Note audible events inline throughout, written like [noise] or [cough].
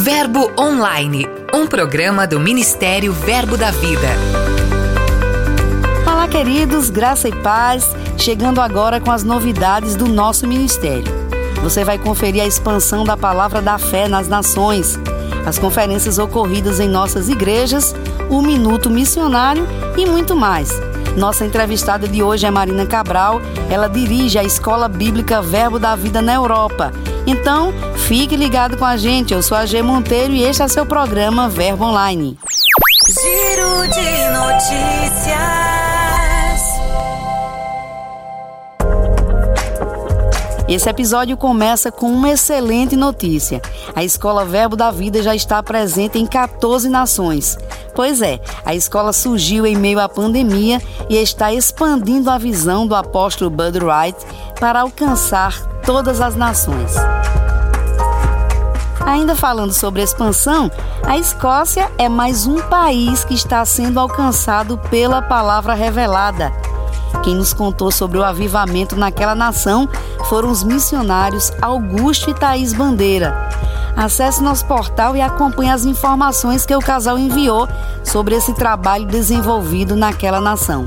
Verbo Online, um programa do Ministério Verbo da Vida. Olá, queridos, graça e paz, chegando agora com as novidades do nosso ministério. Você vai conferir a expansão da palavra da fé nas nações, as conferências ocorridas em nossas igrejas, o Minuto Missionário e muito mais. Nossa entrevistada de hoje é Marina Cabral. Ela dirige a Escola Bíblica Verbo da Vida na Europa. Então, fique ligado com a gente. Eu sou a G Monteiro e este é seu programa Verbo Online. Giro de notícias. Esse episódio começa com uma excelente notícia. A Escola Verbo da Vida já está presente em 14 nações. Pois é, a escola surgiu em meio à pandemia e está expandindo a visão do apóstolo Bud Wright para alcançar todas as nações. Ainda falando sobre expansão, a Escócia é mais um país que está sendo alcançado pela palavra revelada. Quem nos contou sobre o avivamento naquela nação foram os missionários Augusto e Thaís Bandeira. Acesse nosso portal e acompanhe as informações que o casal enviou sobre esse trabalho desenvolvido naquela nação.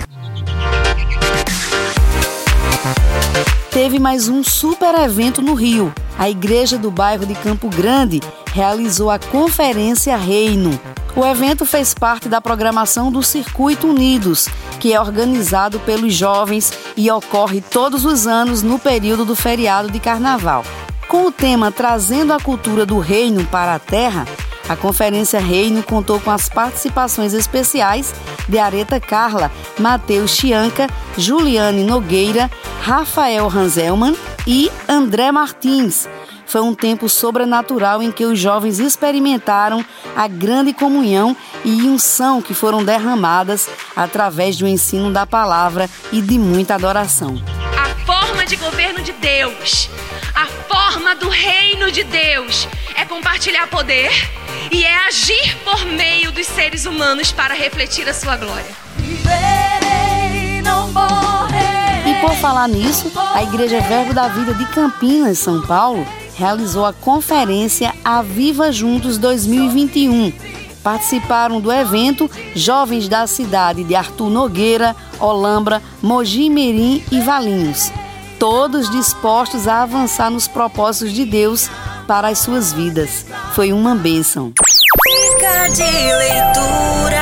Teve mais um super evento no Rio. A igreja do bairro de Campo Grande realizou a Conferência Reino. O evento fez parte da programação do Circuito Unidos, que é organizado pelos jovens e ocorre todos os anos no período do feriado de carnaval. Com o tema Trazendo a Cultura do Reino para a Terra, a Conferência Reino contou com as participações especiais de Areta Carla, Matheus Chianca, Juliane Nogueira, Rafael Hanselman e André Martins foi um tempo sobrenatural em que os jovens experimentaram a grande comunhão e unção que foram derramadas através do ensino da palavra e de muita adoração. A forma de governo de Deus, a forma do reino de Deus é compartilhar poder e é agir por meio dos seres humanos para refletir a sua glória. E por falar nisso, a Igreja Verbo da Vida de Campinas, São Paulo, realizou a conferência Aviva Juntos 2021. Participaram do evento jovens da cidade de Arthur Nogueira, Olambra, Mogi Mirim e Valinhos, todos dispostos a avançar nos propósitos de Deus para as suas vidas. Foi uma bênção. Dica de leitura.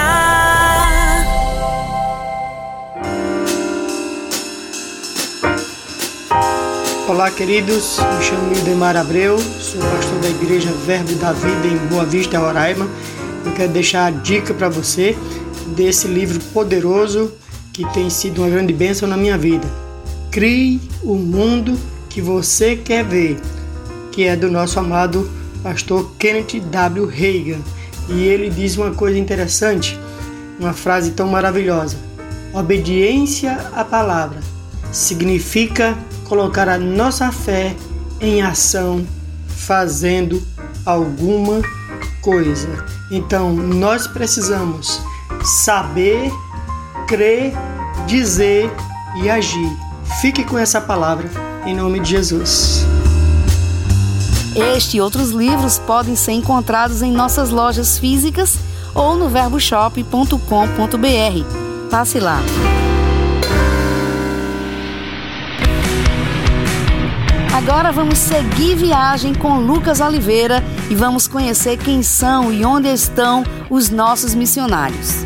Olá, queridos. Me chamo Ildemar Abreu, sou pastor da Igreja Verbo da Vida em Boa Vista, Roraima. Eu quero deixar a dica para você desse livro poderoso que tem sido uma grande bênção na minha vida. Crie o mundo que você quer ver, que é do nosso amado pastor Kenneth W. Reagan. E ele diz uma coisa interessante, uma frase tão maravilhosa: Obediência à palavra significa colocar a nossa fé em ação fazendo alguma coisa. Então, nós precisamos saber, crer, dizer e agir. Fique com essa palavra em nome de Jesus. Este e outros livros podem ser encontrados em nossas lojas físicas ou no verboshop.com.br. Passe lá. Agora vamos seguir viagem com Lucas Oliveira e vamos conhecer quem são e onde estão os nossos missionários.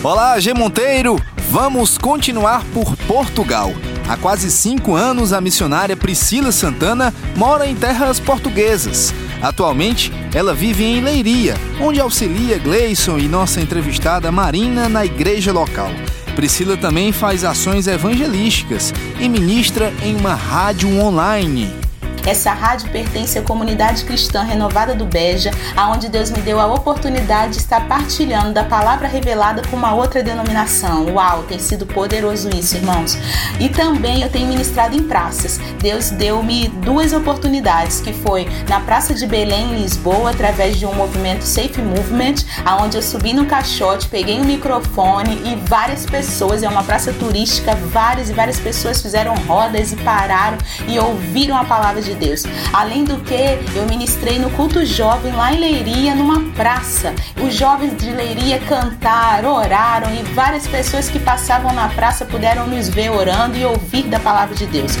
Olá, G Monteiro! Vamos continuar por Portugal. Há quase cinco anos, a missionária Priscila Santana mora em terras portuguesas. Atualmente, ela vive em Leiria, onde auxilia Gleison e nossa entrevistada Marina na igreja local. Priscila também faz ações evangelísticas e ministra em uma rádio online. Essa rádio pertence à comunidade cristã renovada do Beja, aonde Deus me deu a oportunidade de estar partilhando da palavra revelada com uma outra denominação. Uau, tem sido poderoso isso, irmãos. E também eu tenho ministrado em praças. Deus deu-me duas oportunidades, que foi na Praça de Belém, em Lisboa, através de um movimento Safe Movement, aonde eu subi no caixote, peguei um microfone e várias pessoas, é uma praça turística, várias e várias pessoas fizeram rodas e pararam e ouviram a palavra de de Deus. Além do que, eu ministrei no culto jovem lá em Leiria, numa praça. Os jovens de Leiria cantaram, oraram e várias pessoas que passavam na praça puderam nos ver orando e ouvir da palavra de Deus.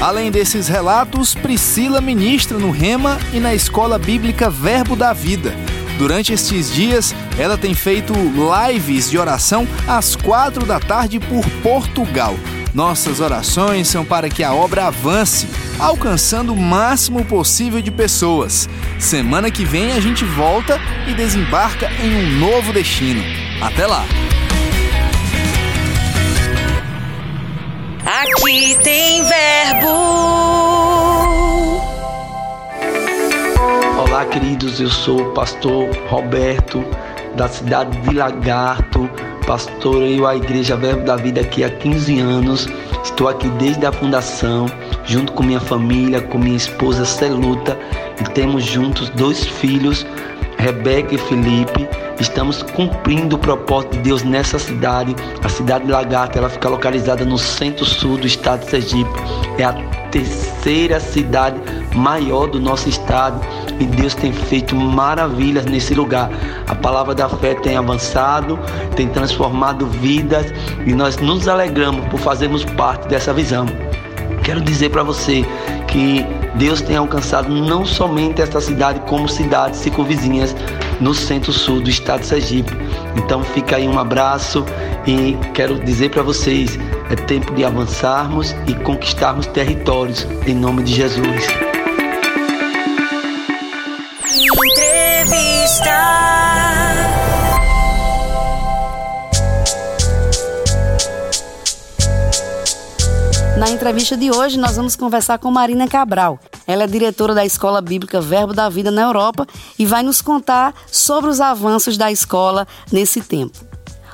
Além desses relatos, Priscila ministra no Rema e na Escola Bíblica Verbo da Vida. Durante estes dias, ela tem feito lives de oração às quatro da tarde por Portugal. Nossas orações são para que a obra avance, alcançando o máximo possível de pessoas. Semana que vem a gente volta e desembarca em um novo destino. Até lá! Aqui tem verbo. Olá, queridos. Eu sou o pastor Roberto, da cidade de Lagarto. Pastoreio a Igreja Verbo da Vida aqui há 15 anos. Estou aqui desde a fundação, junto com minha família, com minha esposa Celuta, e temos juntos dois filhos, Rebeca e Felipe. Estamos cumprindo o propósito de Deus nessa cidade. A cidade de Lagarto, ela fica localizada no centro-sul do estado de Sergipe. É a terceira cidade maior do nosso estado e Deus tem feito maravilhas nesse lugar. A palavra da fé tem avançado, tem transformado vidas e nós nos alegramos por fazermos parte dessa visão. Quero dizer para você que Deus tem alcançado não somente esta cidade, como cidades circunvizinhas no centro-sul do estado de Sergipe. Então fica aí um abraço e quero dizer para vocês, é tempo de avançarmos e conquistarmos territórios em nome de Jesus. Entrevista de hoje, nós vamos conversar com Marina Cabral. Ela é diretora da Escola Bíblica Verbo da Vida na Europa e vai nos contar sobre os avanços da escola nesse tempo.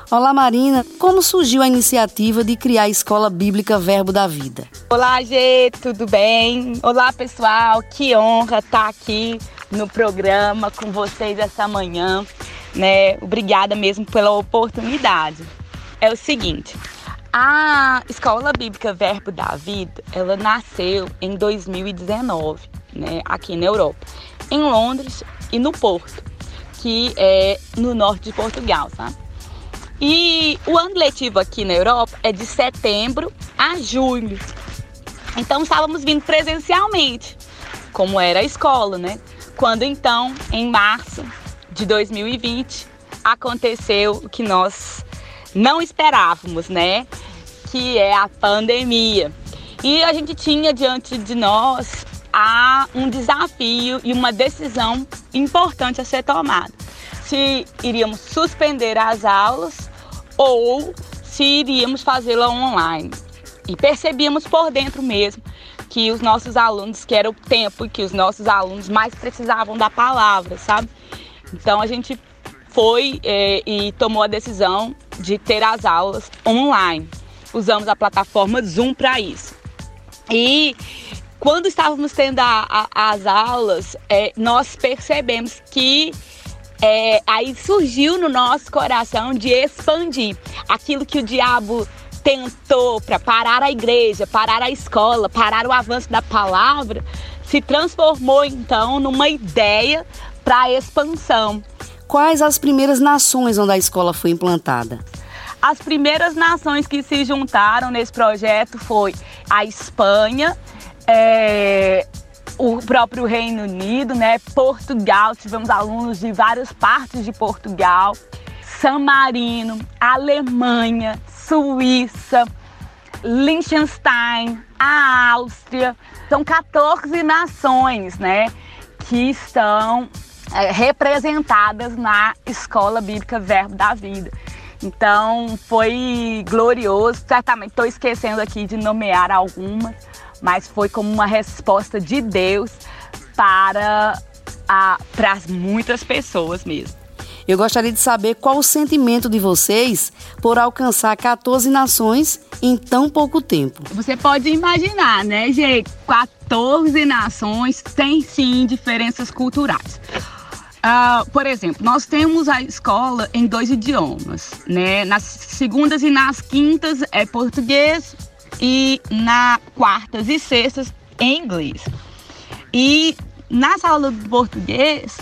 Olá, Marina. Como surgiu a iniciativa de criar a Escola Bíblica Verbo da Vida? Olá, Gê, tudo bem? Olá, pessoal. Que honra estar aqui no programa com vocês essa manhã, né? Obrigada mesmo pela oportunidade. É o seguinte, a Escola Bíblica Verbo da Vida, ela nasceu em 2019, né, aqui na Europa, em Londres e no Porto, que é no norte de Portugal, tá? E o ano letivo aqui na Europa é de setembro a julho. Então estávamos vindo presencialmente, como era a escola, né? Quando então, em março de 2020, aconteceu o que nós não esperávamos, né? que é a pandemia. E a gente tinha diante de nós há um desafio e uma decisão importante a ser tomada. Se iríamos suspender as aulas ou se iríamos fazê-la online. E percebíamos por dentro mesmo que os nossos alunos, que era o tempo que os nossos alunos mais precisavam da palavra, sabe? Então a gente foi é, e tomou a decisão de ter as aulas online usamos a plataforma Zoom para isso. E quando estávamos tendo a, a, as aulas, é, nós percebemos que é, aí surgiu no nosso coração de expandir aquilo que o diabo tentou para parar a igreja, parar a escola, parar o avanço da palavra, se transformou então numa ideia para expansão. Quais as primeiras nações onde a escola foi implantada? As primeiras nações que se juntaram nesse projeto foi a Espanha, é, o próprio Reino Unido, né, Portugal, tivemos alunos de várias partes de Portugal, San Marino, Alemanha, Suíça, Liechtenstein, a Áustria. São 14 nações, né, que estão é, representadas na Escola Bíblica Verbo da Vida. Então foi glorioso. Certamente estou esquecendo aqui de nomear algumas, mas foi como uma resposta de Deus para, para muitas pessoas mesmo. Eu gostaria de saber qual o sentimento de vocês por alcançar 14 nações em tão pouco tempo. Você pode imaginar, né, gente? 14 nações têm sim diferenças culturais. Uh, por exemplo, nós temos a escola em dois idiomas, né? Nas segundas e nas quintas é português e na quartas e sextas em inglês. E na sala do português,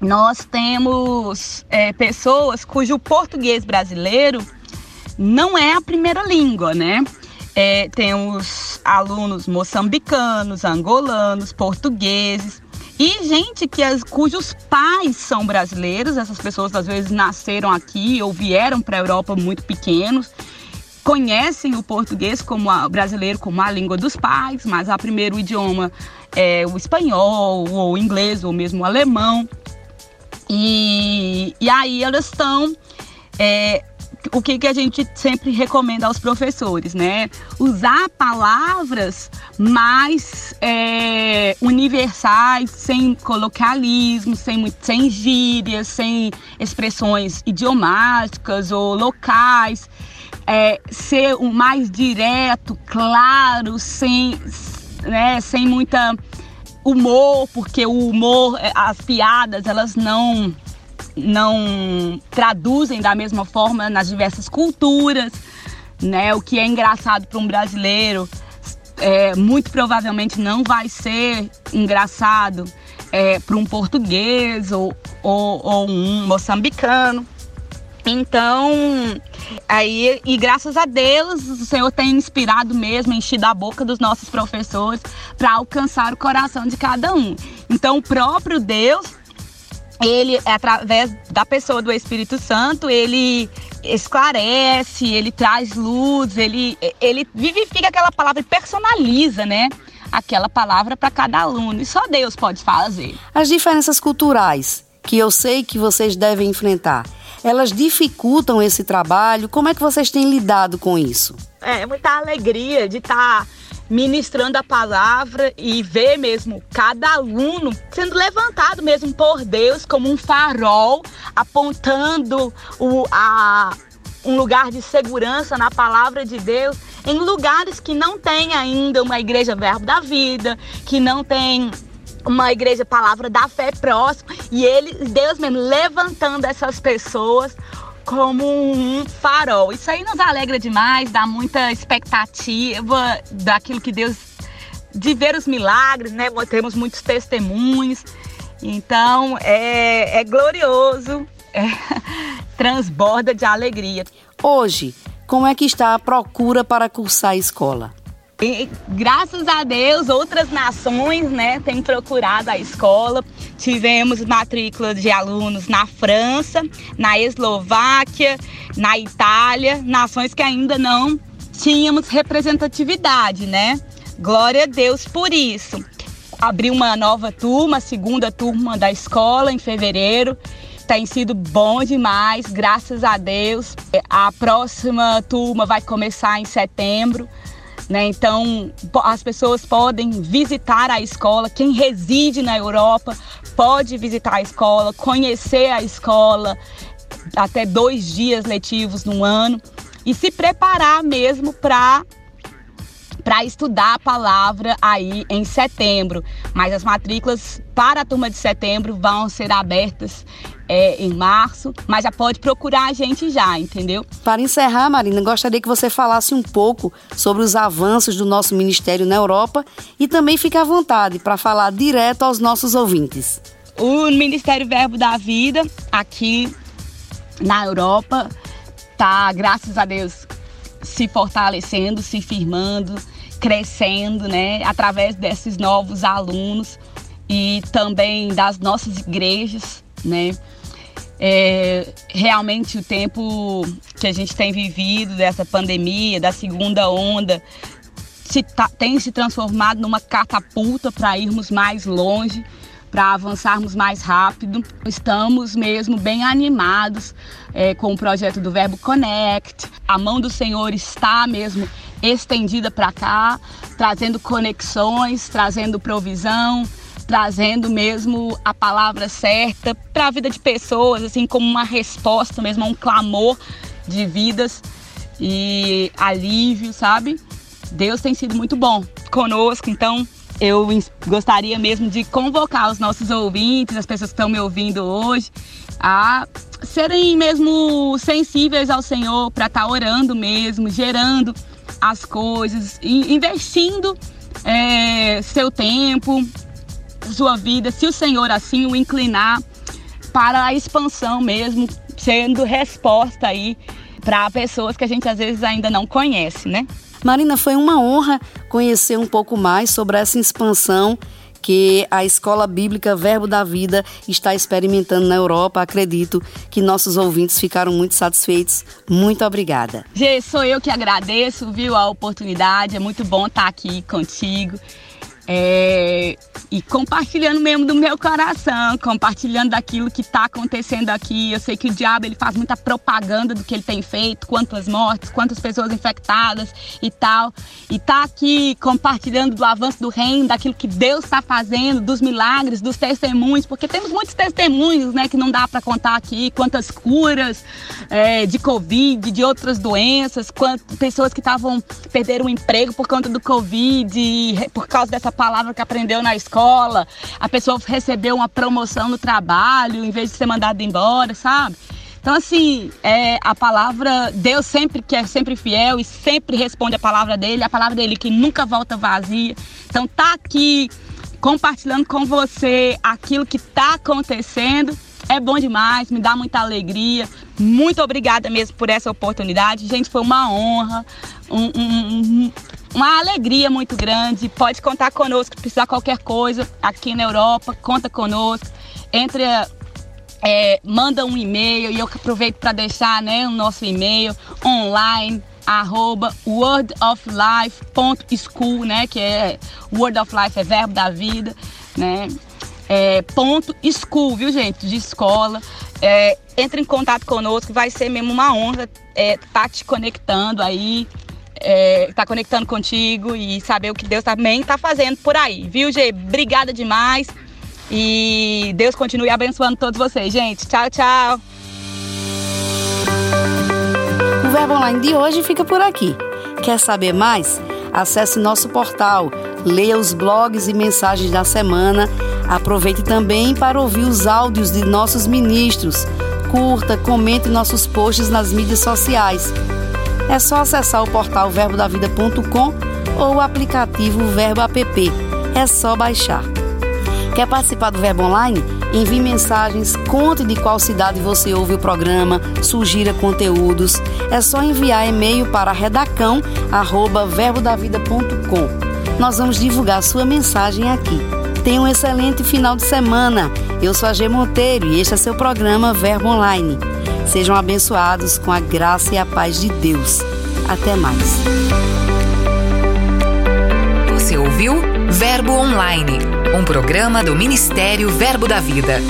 nós temos é, pessoas cujo português brasileiro não é a primeira língua, né? É, temos alunos moçambicanos, angolanos, portugueses e gente que as, cujos pais são brasileiros. Essas pessoas às vezes nasceram aqui ou vieram para a Europa muito pequenos, conhecem o português como a, brasileiro como a língua dos pais, mas a primeiro idioma é o espanhol ou o inglês ou mesmo o alemão. E, e aí elas estão é, o que, que a gente sempre recomenda aos professores, né? Usar palavras mais é, universais, sem colocalismo, sem, sem gírias, sem expressões idiomáticas ou locais. É, ser o mais direto, claro, sem, né, sem muita humor, porque o humor, é, as piadas, elas não não traduzem da mesma forma nas diversas culturas, né? O que é engraçado para um brasileiro, é, muito provavelmente não vai ser engraçado é, para um português ou, ou, ou um moçambicano. Então, aí, e graças a Deus, o Senhor tem inspirado mesmo, enchido a boca dos nossos professores para alcançar o coração de cada um. Então, o próprio Deus ele, através da pessoa do Espírito Santo, ele esclarece, ele traz luz, ele, ele vivifica aquela palavra e personaliza, né? Aquela palavra para cada aluno. E só Deus pode fazer. As diferenças culturais que eu sei que vocês devem enfrentar, elas dificultam esse trabalho? Como é que vocês têm lidado com isso? É muita alegria de estar. Tá ministrando a palavra e ver mesmo cada aluno sendo levantado mesmo por Deus como um farol, apontando o, a, um lugar de segurança na palavra de Deus em lugares que não tem ainda uma igreja verbo da vida, que não tem uma igreja palavra da fé próxima e ele Deus mesmo levantando essas pessoas como um farol. Isso aí nos alegra demais, dá muita expectativa daquilo que Deus de ver os milagres, né? Temos muitos testemunhos. Então é, é glorioso, é, [laughs] transborda de alegria. Hoje, como é que está a procura para cursar a escola? E, graças a Deus, outras nações né, têm procurado a escola. Tivemos matrícula de alunos na França, na Eslováquia, na Itália, nações que ainda não tínhamos representatividade, né? Glória a Deus por isso. Abri uma nova turma, segunda turma da escola em fevereiro. Tem sido bom demais, graças a Deus. A próxima turma vai começar em setembro. Né? Então, as pessoas podem visitar a escola. Quem reside na Europa pode visitar a escola, conhecer a escola, até dois dias letivos no ano e se preparar mesmo para para estudar a palavra aí em setembro. Mas as matrículas para a turma de setembro vão ser abertas é, em março, mas já pode procurar a gente já, entendeu? Para encerrar, Marina, gostaria que você falasse um pouco sobre os avanços do nosso ministério na Europa e também fique à vontade para falar direto aos nossos ouvintes. O Ministério Verbo da Vida aqui na Europa tá, graças a Deus, se fortalecendo, se firmando, crescendo, né, através desses novos alunos e também das nossas igrejas, né? É, realmente o tempo que a gente tem vivido dessa pandemia, da segunda onda, se tá, tem se transformado numa catapulta para irmos mais longe, para avançarmos mais rápido. Estamos mesmo bem animados é, com o projeto do Verbo Connect. A mão do Senhor está mesmo estendida para cá, trazendo conexões, trazendo provisão, trazendo mesmo a palavra certa para a vida de pessoas, assim como uma resposta mesmo a um clamor de vidas e alívio, sabe? Deus tem sido muito bom conosco, então eu gostaria mesmo de convocar os nossos ouvintes, as pessoas que estão me ouvindo hoje, a serem mesmo sensíveis ao Senhor para estar tá orando mesmo, gerando as coisas, investindo é, seu tempo, sua vida, se o Senhor assim o inclinar para a expansão mesmo, sendo resposta aí para pessoas que a gente às vezes ainda não conhece, né? Marina, foi uma honra conhecer um pouco mais sobre essa expansão que a Escola Bíblica Verbo da Vida está experimentando na Europa. Acredito que nossos ouvintes ficaram muito satisfeitos. Muito obrigada. Gê, sou eu que agradeço, viu, a oportunidade. É muito bom estar aqui contigo. É, e compartilhando mesmo do meu coração, compartilhando daquilo que está acontecendo aqui. Eu sei que o diabo ele faz muita propaganda do que ele tem feito, quantas mortes, quantas pessoas infectadas e tal. E tá aqui compartilhando do avanço do reino, daquilo que Deus está fazendo, dos milagres, dos testemunhos, porque temos muitos testemunhos, né, que não dá para contar aqui, quantas curas é, de Covid, de outras doenças, quantas pessoas que estavam perderam o emprego por conta do Covid, por causa dessa palavra que aprendeu na escola, a pessoa recebeu uma promoção no trabalho em vez de ser mandada embora, sabe? Então, assim, é, a palavra, Deus sempre que é sempre fiel e sempre responde a palavra dele, a palavra dele que nunca volta vazia. Então, tá aqui compartilhando com você aquilo que tá acontecendo. É bom demais, me dá muita alegria. Muito obrigada mesmo por essa oportunidade. Gente, foi uma honra, um, um, uma alegria muito grande. Pode contar conosco, precisar qualquer coisa aqui na Europa, conta conosco. Entre é, manda um e-mail e eu aproveito para deixar né, o nosso e-mail online arroba wordoflife.school, né, que é word of life é verbo da vida, né, é, ponto school, viu gente, de escola. É, entre em contato conosco, vai ser mesmo uma honra é, tá te conectando aí é, tá conectando contigo e saber o que Deus também tá fazendo por aí, viu, Gê? Obrigada demais. E Deus continue abençoando todos vocês, gente. Tchau, tchau. O Verbo Online de hoje fica por aqui. Quer saber mais? Acesse nosso portal, leia os blogs e mensagens da semana. Aproveite também para ouvir os áudios de nossos ministros. Curta, comente nossos posts nas mídias sociais. É só acessar o portal verbodavida.com ou o aplicativo Verbo App. É só baixar. Quer participar do Verbo Online? Envie mensagens, conte de qual cidade você ouve o programa, sugira conteúdos. É só enviar e-mail para redacão@verbodavida.com. Nós vamos divulgar sua mensagem aqui. Tenha um excelente final de semana. Eu sou a G Monteiro e este é seu programa Verbo Online. Sejam abençoados com a graça e a paz de Deus. Até mais. Você ouviu Verbo Online, um programa do Ministério Verbo da Vida.